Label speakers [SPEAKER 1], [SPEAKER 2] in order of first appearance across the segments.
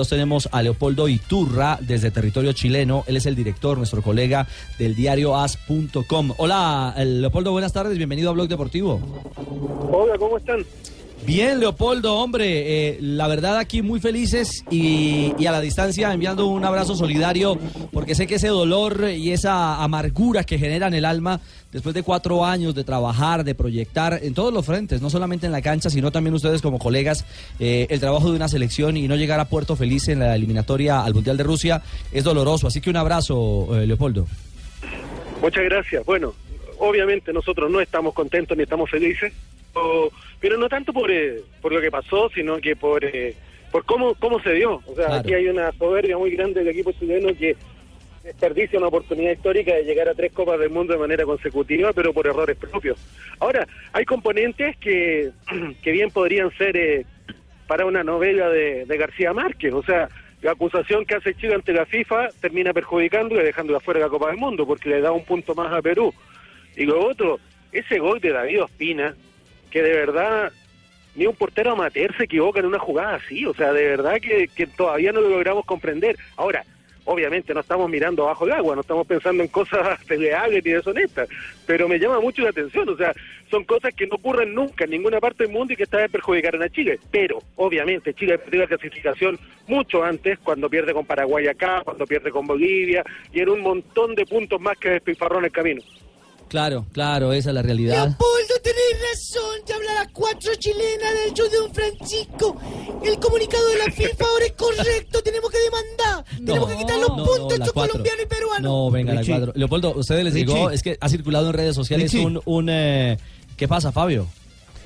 [SPEAKER 1] Nos tenemos a Leopoldo Iturra desde territorio chileno. Él es el director, nuestro colega del diario as.com. Hola, eh, Leopoldo, buenas tardes. Bienvenido a Blog Deportivo.
[SPEAKER 2] Hola, ¿cómo están?
[SPEAKER 1] Bien, Leopoldo, hombre, eh, la verdad aquí muy felices y, a la distancia enviando un abrazo solidario porque sé que ese dolor y esa amargura que genera en el alma después de cuatro años de trabajar, de proyectar en todos los frentes, no solamente en la cancha, sino también ustedes como colegas, eh, el trabajo de una selección y no llegar a Puerto Feliz en la eliminatoria al Mundial de Rusia es doloroso. Así que un abrazo, eh, Leopoldo.
[SPEAKER 2] Muchas gracias. Bueno, obviamente nosotros no estamos contentos ni estamos felices pero no tanto por, eh, por lo que pasó, sino que por, eh, por cómo, cómo se dio. O sea,
[SPEAKER 1] Claro.
[SPEAKER 2] aquí hay una soberbia muy grande del equipo chileno que desperdicia una oportunidad histórica de llegar a tres Copas del Mundo de manera consecutiva, pero por errores propios. Ahora, hay componentes que, que bien podrían ser eh, para una novela de, de García Márquez. O sea, la acusación que hace Chile ante la FIFA termina perjudicando y dejándola fuera de la Copa del Mundo, porque le da un punto más a Perú. Y lo otro, ese gol de David Ospina, que de verdad ni un portero amateur se equivoca en una jugada así, o sea, de verdad que, que todavía no lo logramos comprender. Ahora, obviamente no estamos mirando abajo del agua, no estamos pensando en cosas desleales ni deshonestas, pero me llama mucho la atención, o sea, son cosas que no ocurren nunca en ninguna parte del mundo y que esta vez perjudicaron a Chile, pero obviamente Chile perdió la clasificación mucho antes, cuando pierde con Paraguay acá, cuando pierde con Bolivia, y en un montón de puntos más que despilfarró en el camino.
[SPEAKER 1] Claro, claro, esa es la realidad.
[SPEAKER 3] Leopoldo, tenés razón, te habla la cuatro chilena del show de Don Francisco. El comunicado de la FIFA ahora es correcto, tenemos que demandar. tenemos que quitar los
[SPEAKER 1] no,
[SPEAKER 3] puntos
[SPEAKER 1] no,
[SPEAKER 3] estos colombianos y peruanos.
[SPEAKER 1] No, venga, la cuatro. Leopoldo, ustedes les
[SPEAKER 4] Richie.
[SPEAKER 1] llegó, es que ha circulado en redes sociales
[SPEAKER 4] Richie.
[SPEAKER 1] un... un eh, ¿Qué pasa, Fabio?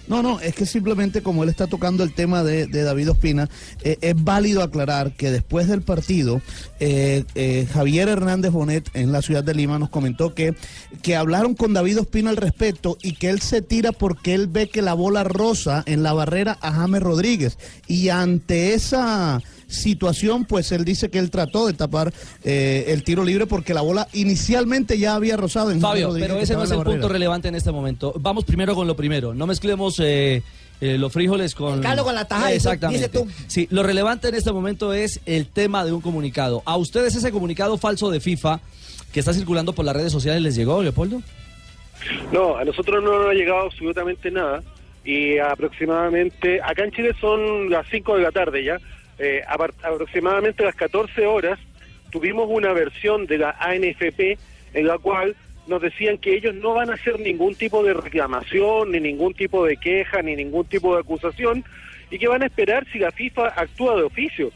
[SPEAKER 4] No, no, es que simplemente como él está tocando el tema de, David Ospina, eh, es válido aclarar que después del partido, eh, eh, Javier Hernández Bonet en la ciudad de Lima nos comentó que, que hablaron con David Ospina al respecto y que él se tira porque él ve que la bola rosa en la barrera a James Rodríguez. Y ante esa situación, pues él dice que él trató de tapar eh, el tiro libre porque la bola inicialmente ya había rozado en
[SPEAKER 1] Fabio,
[SPEAKER 4] Rodríguez,
[SPEAKER 1] pero ese no es el punto relevante en este momento. Vamos primero con lo primero. No mezclemos eh, eh, los frijoles con...
[SPEAKER 3] El caldo con la tajada,
[SPEAKER 1] Exactamente.
[SPEAKER 3] dice tú.
[SPEAKER 1] Sí, lo relevante en este momento es el tema de un comunicado. ¿A ustedes ese comunicado falso de FIFA que está circulando por las redes sociales les llegó, Leopoldo?
[SPEAKER 2] No, a nosotros no nos ha llegado absolutamente nada y aproximadamente, acá en Chile son las 5 de la tarde ya, eh, aproximadamente a las 14 horas tuvimos una versión de la ANFP en la cual nos decían que ellos no van a hacer ningún tipo de reclamación, ni ningún tipo de queja, ni ningún tipo de acusación y que van a esperar si la FIFA actúa de oficio.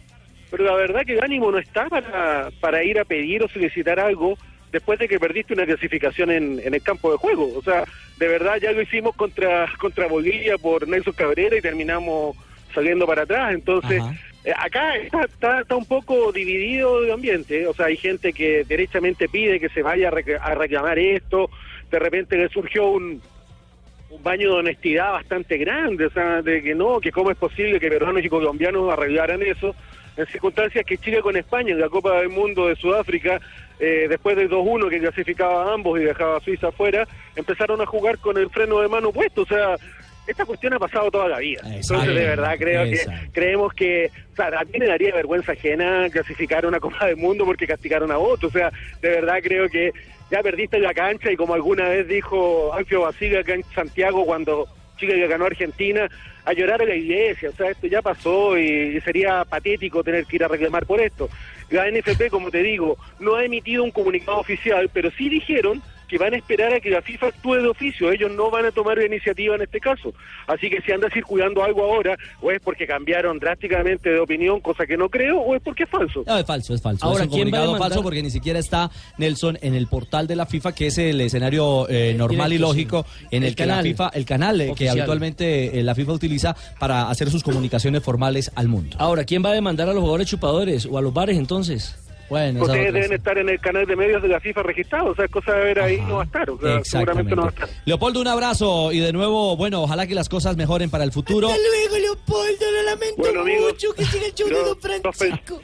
[SPEAKER 2] Pero la verdad que el ánimo no está para, para ir a pedir o solicitar algo después de que perdiste una clasificación en, el campo de juego. O sea, de verdad ya lo hicimos contra, contra Bolivia por Nelson Cabrera y terminamos saliendo para atrás. Entonces. Eh, acá está, está, un poco dividido el ambiente. ¿eh? O sea, hay gente que derechamente pide que se vaya a reclamar esto. De repente le surgió un, un baño de honestidad bastante grande, o sea, de que no, que cómo es posible que peruanos y colombianos arreglaran eso, en circunstancias que Chile con España en la Copa del Mundo de Sudáfrica, eh, después del 2-1 que clasificaba a ambos y dejaba a Suiza afuera, empezaron a jugar con el freno de mano puesto, o sea, esta cuestión ha pasado toda la vida.
[SPEAKER 1] Exacto.
[SPEAKER 2] Entonces, de verdad, creo
[SPEAKER 1] Exacto.
[SPEAKER 2] que creemos que, o sea, a mí me daría vergüenza ajena clasificar una Copa del Mundo porque castigaron a otro, o sea, de verdad creo que ya perdiste la cancha y como alguna vez dijo Alfio Basile acá en Santiago cuando Chile le ganó Argentina, a llorar a la iglesia, o sea, esto ya pasó y sería patético tener que ir a reclamar por esto. La NFP, como te digo, no ha emitido un comunicado oficial, pero sí dijeron que van a esperar a que la FIFA actúe de oficio, ellos no van a tomar la iniciativa en este caso. Así que si anda circulando algo ahora, o es porque cambiaron drásticamente de opinión, cosa que no creo, o es porque es falso.
[SPEAKER 1] No, es falso, es falso.
[SPEAKER 5] Ahora,
[SPEAKER 1] es un
[SPEAKER 5] ¿quién va a demandar?
[SPEAKER 1] falso porque ni siquiera está Nelson en el portal de la FIFA, que es el escenario eh, normal y lógico en el,
[SPEAKER 5] El
[SPEAKER 1] que la
[SPEAKER 5] canal
[SPEAKER 1] FIFA, el canal eh, que habitualmente eh, la FIFA utiliza para hacer sus comunicaciones formales al mundo.
[SPEAKER 5] Ahora, ¿quién va a demandar a los jugadores chupadores o a los bares entonces?
[SPEAKER 1] Bueno,
[SPEAKER 2] Ustedes deben
[SPEAKER 1] es-
[SPEAKER 2] estar en el canal de medios de la FIFA registrado, o sea, es cosa de ver ahí,
[SPEAKER 1] Ajá.
[SPEAKER 2] no va a estar, o sea, seguramente no va a estar.
[SPEAKER 1] Leopoldo, un abrazo y de nuevo, bueno, ojalá que las cosas mejoren para el futuro.
[SPEAKER 3] Hasta luego, Leopoldo, lo lamento
[SPEAKER 2] Bueno, amigos,
[SPEAKER 3] mucho que siga el show de
[SPEAKER 2] yo-
[SPEAKER 3] Don Francisco.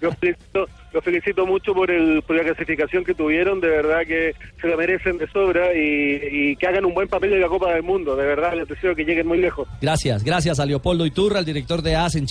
[SPEAKER 2] Los felicito, los felicito mucho por, el, por la clasificación que tuvieron, de verdad que se la merecen de sobra y, y que hagan un buen papel en la Copa del Mundo, de verdad les deseo que lleguen muy lejos.
[SPEAKER 1] Gracias, gracias a Leopoldo Iturra, el director de AS en Chile.